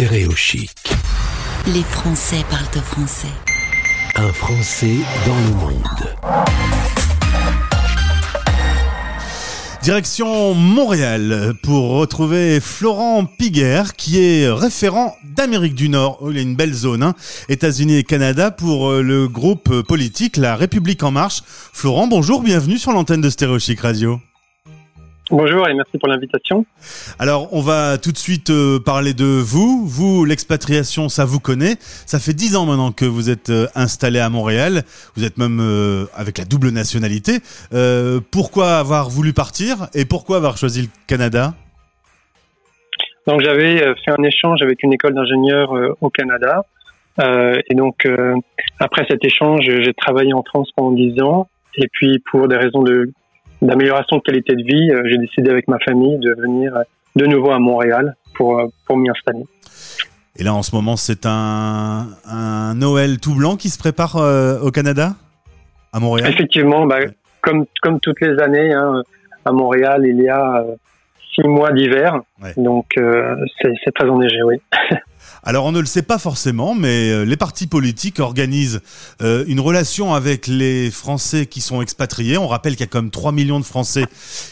Stéréochic. Les Français parlent français. Un Français dans le monde. Direction Montréal pour retrouver Florent Piguer qui est référent d'Amérique du Nord. Oh, il a une belle zone, hein. États-Unis et Canada pour euh, le groupe politique La République en marche. Florent, bonjour, bienvenue sur l'antenne de Stéréochic Radio. Bonjour et merci pour l'invitation. Alors, on va tout de suite euh, parler de vous. Vous, l'expatriation, ça vous connaît. Ça fait dix ans maintenant que vous êtes euh, installé à Montréal. Vous êtes même euh, avec la double nationalité. pourquoi avoir voulu partir et pourquoi avoir choisi le Canada? Donc, j'avais fait un échange avec une école d'ingénieurs au Canada. et donc, après cet échange, j'ai travaillé en France pendant dix ans. Et puis, pour des raisons de d'amélioration de qualité de vie, euh, j'ai décidé avec ma famille de venir euh, de nouveau à Montréal pour, euh, pour m'y installer. Et là, en ce moment, c'est un, un Noël tout blanc qui se prépare au Canada, à Montréal? Effectivement, bah, comme, comme toutes les années, hein, à Montréal, il y a six mois d'hiver. Donc, c'est très enneigé, oui. Alors on ne le sait pas forcément, mais euh, les partis politiques organisent euh, une relation avec les Français qui sont expatriés. On rappelle qu'il y a comme 3 millions de Français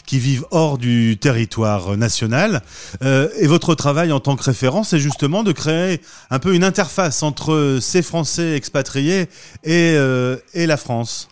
qui vivent hors du territoire national. Euh, et votre travail en tant que référent, c'est justement de créer un peu une interface entre ces Français expatriés et, la France.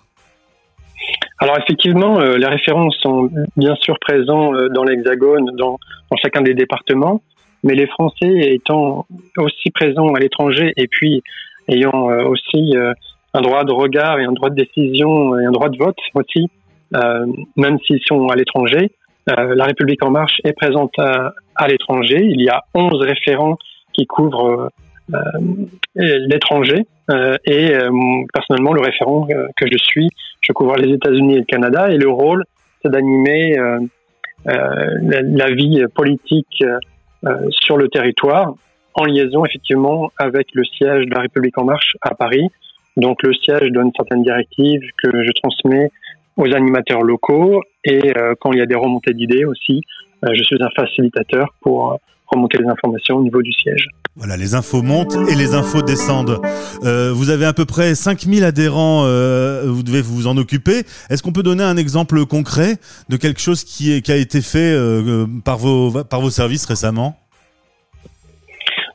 Alors effectivement, les référents sont bien sûr présents dans l'Hexagone, dans chacun des départements mais les Français étant aussi présents à l'étranger et puis ayant euh, aussi euh, un droit de regard et un droit de décision et un droit de vote aussi, euh, même s'ils sont à l'étranger, la République en marche est présente à, l'étranger. Il y a 11 référents qui couvrent l'étranger et personnellement le référent que je suis, je couvre les États-Unis et le Canada et le rôle c'est d'animer la, vie politique sur le territoire, en liaison effectivement avec le siège de la République en marche à Paris. Donc le siège donne certaines directives que je transmets aux animateurs locaux et euh, quand il y a des remontées d'idées aussi, euh, je suis un facilitateur pour remonter les informations au niveau du siège. Voilà, les infos montent et les infos descendent. Euh, vous avez à peu près 5000 adhérents, euh, vous devez vous en occuper. Est-ce qu'on peut donner un exemple concret de quelque chose qui, est, qui a été fait euh, par, vos, par vos services récemment?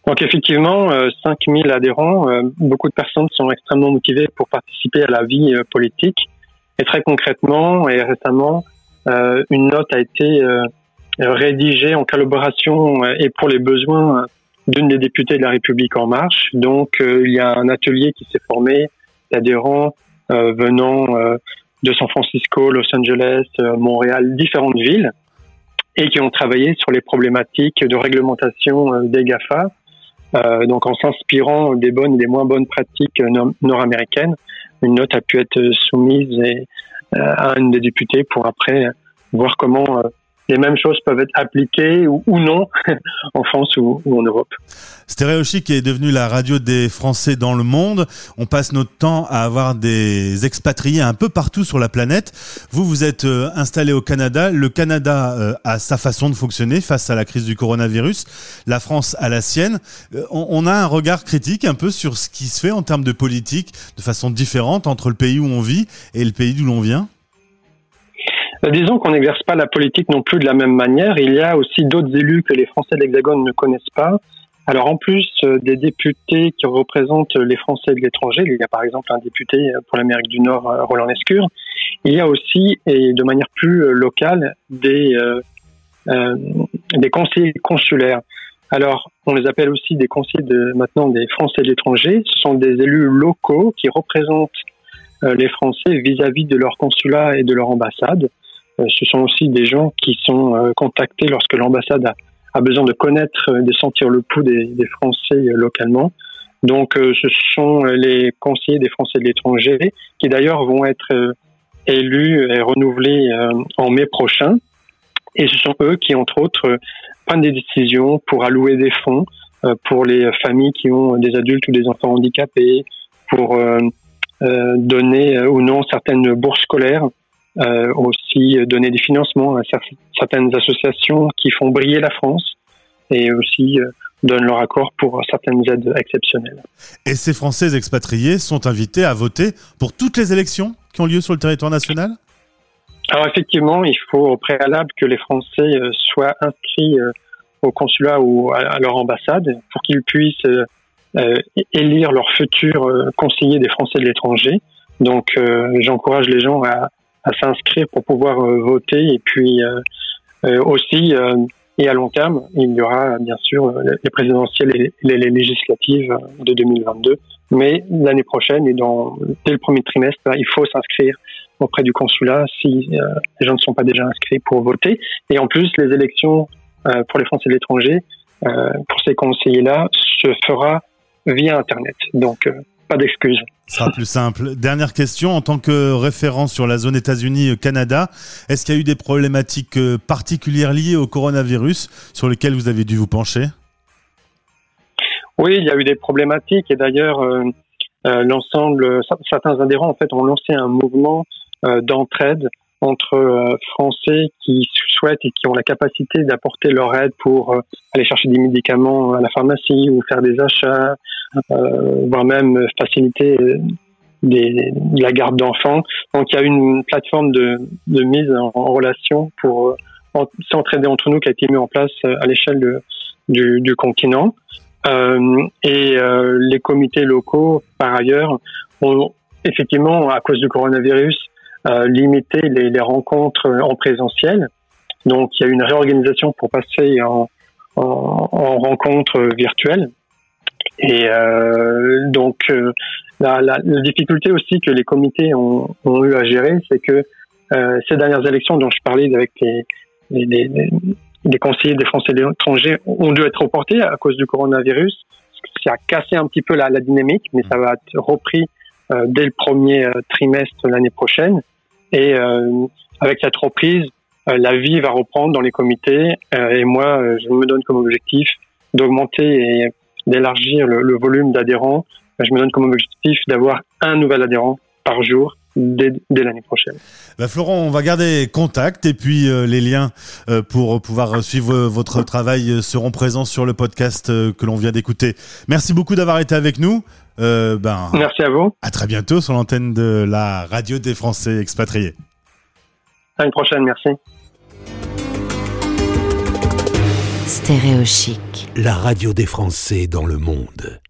Donc effectivement, 5000 adhérents, beaucoup de personnes sont extrêmement motivées pour participer à la vie politique. Et très concrètement et récemment, une note a été rédigée en collaboration et pour les besoins d'une des députées de la République en marche. Donc, euh, il y a un atelier qui s'est formé d'adhérents euh, venant euh, de San Francisco, Los Angeles, Montréal, différentes villes, et qui ont travaillé sur les problématiques de réglementation des GAFA. donc, en s'inspirant des bonnes et des moins bonnes pratiques nord-américaines, une note a pu être soumise à une des députées pour après voir comment les mêmes choses peuvent être appliquées ou, non en France ou, en Europe. Stéréochic est devenu la radio des Français dans le monde. On passe notre temps à avoir des expatriés un peu partout sur la planète. Vous, vous êtes euh, installé au Canada. Le Canada euh, a sa façon de fonctionner face à la crise du coronavirus. La France a la sienne. Euh, on a un regard critique un peu sur ce qui se fait en termes de politique de façon différente entre le pays où on vit et le pays d'où l'on vient? Euh, disons qu'on n'exerce pas la politique non plus de la même manière. Il y a aussi d'autres élus que les Français de l'Hexagone ne connaissent pas. Alors en plus euh, des députés qui représentent les Français de l'étranger, il y a par exemple un député euh, pour l'Amérique du Nord, Roland Lescure, il y a aussi, et de manière plus locale, des, euh, des conseillers consulaires. Alors on les appelle aussi des conseillers de, maintenant des Français de l'étranger. Ce sont des élus locaux qui représentent les Français vis-à-vis -vis de leur consulat et de leur ambassade. Euh, ce sont aussi des gens qui sont euh, contactés lorsque l'ambassade a, besoin de connaître, euh, de sentir le pouls des, Français localement. Donc, ce sont les conseillers des Français de l'étranger qui d'ailleurs vont être élus et renouvelés en mai prochain. Et ce sont eux qui, entre autres, prennent des décisions pour allouer des fonds pour les familles qui ont des adultes ou des enfants handicapés, pour donner ou non certaines bourses scolaires euh, aussi donner des financements à certaines associations qui font briller la France et aussi euh, donnent leur accord pour certaines aides exceptionnelles. Et ces Français expatriés sont invités à voter pour toutes les élections qui ont lieu sur le territoire national? Alors effectivement, il faut au préalable que les Français soient inscrits au consulat ou à leur ambassade pour qu'ils puissent élire leur futur conseiller des Français de l'étranger. Donc j'encourage les gens à, à s'inscrire pour pouvoir voter et puis aussi et à long terme, il y aura bien sûr les présidentielles et les, législatives de 2022. Mais l'année prochaine et dans, dès le premier trimestre, il faut s'inscrire auprès du consulat si euh, les gens ne sont pas déjà inscrits pour voter. Et en plus, les élections euh, pour les Français de l'étranger, euh, pour ces conseillers-là, se fera via Internet. Donc, pas d'excuses. Ce sera plus simple. Dernière question, en tant que référent sur la zone États-Unis-Canada, est-ce qu'il y a eu des problématiques euh, particulières liées au coronavirus sur lesquelles vous avez dû vous pencher? Oui, il y a eu des problématiques et d'ailleurs, euh, euh, l'ensemble, certains adhérents en fait ont lancé un mouvement d'entraide entre Français qui souhaitent et qui ont la capacité d'apporter leur aide pour aller chercher des médicaments à la pharmacie ou faire des achats, voire même faciliter des, la garde d'enfants. Donc il y a une plateforme de, de mise en, relation pour euh, s'entraider entre nous qui a été mise en place euh, à l'échelle du, du, continent. Euh, et euh, les comités locaux, par ailleurs, ont effectivement, à cause du coronavirus, euh, limité les, les, rencontres en présentiel. Donc il y a une réorganisation pour passer en, en, en rencontres virtuelles. Et euh, donc, euh, la, difficulté aussi que les comités ont, eu à gérer, c'est que euh, ces dernières élections dont je parlais avec les, conseillers des Français de l'étranger ont dû être reportées à cause du coronavirus. Ça a cassé un petit peu la, la dynamique, mais ça va être repris dès le premier trimestre l'année prochaine. Et avec cette reprise, la vie va reprendre dans les comités. et moi, je me donne comme objectif d'augmenter et d'élargir le, le, volume d'adhérents. Je me donne comme objectif d'avoir un nouvel adhérent par jour Dès, dès l'année prochaine. Bah Florent, on va garder contact et puis euh, les liens euh, pour pouvoir suivre votre travail euh, seront présents sur le podcast euh, que l'on vient d'écouter. Merci beaucoup d'avoir été avec nous. ben, Merci à vous. À très bientôt sur l'antenne de la radio des Français expatriés. À une prochaine, merci. Stéréochic. La radio des Français dans le monde.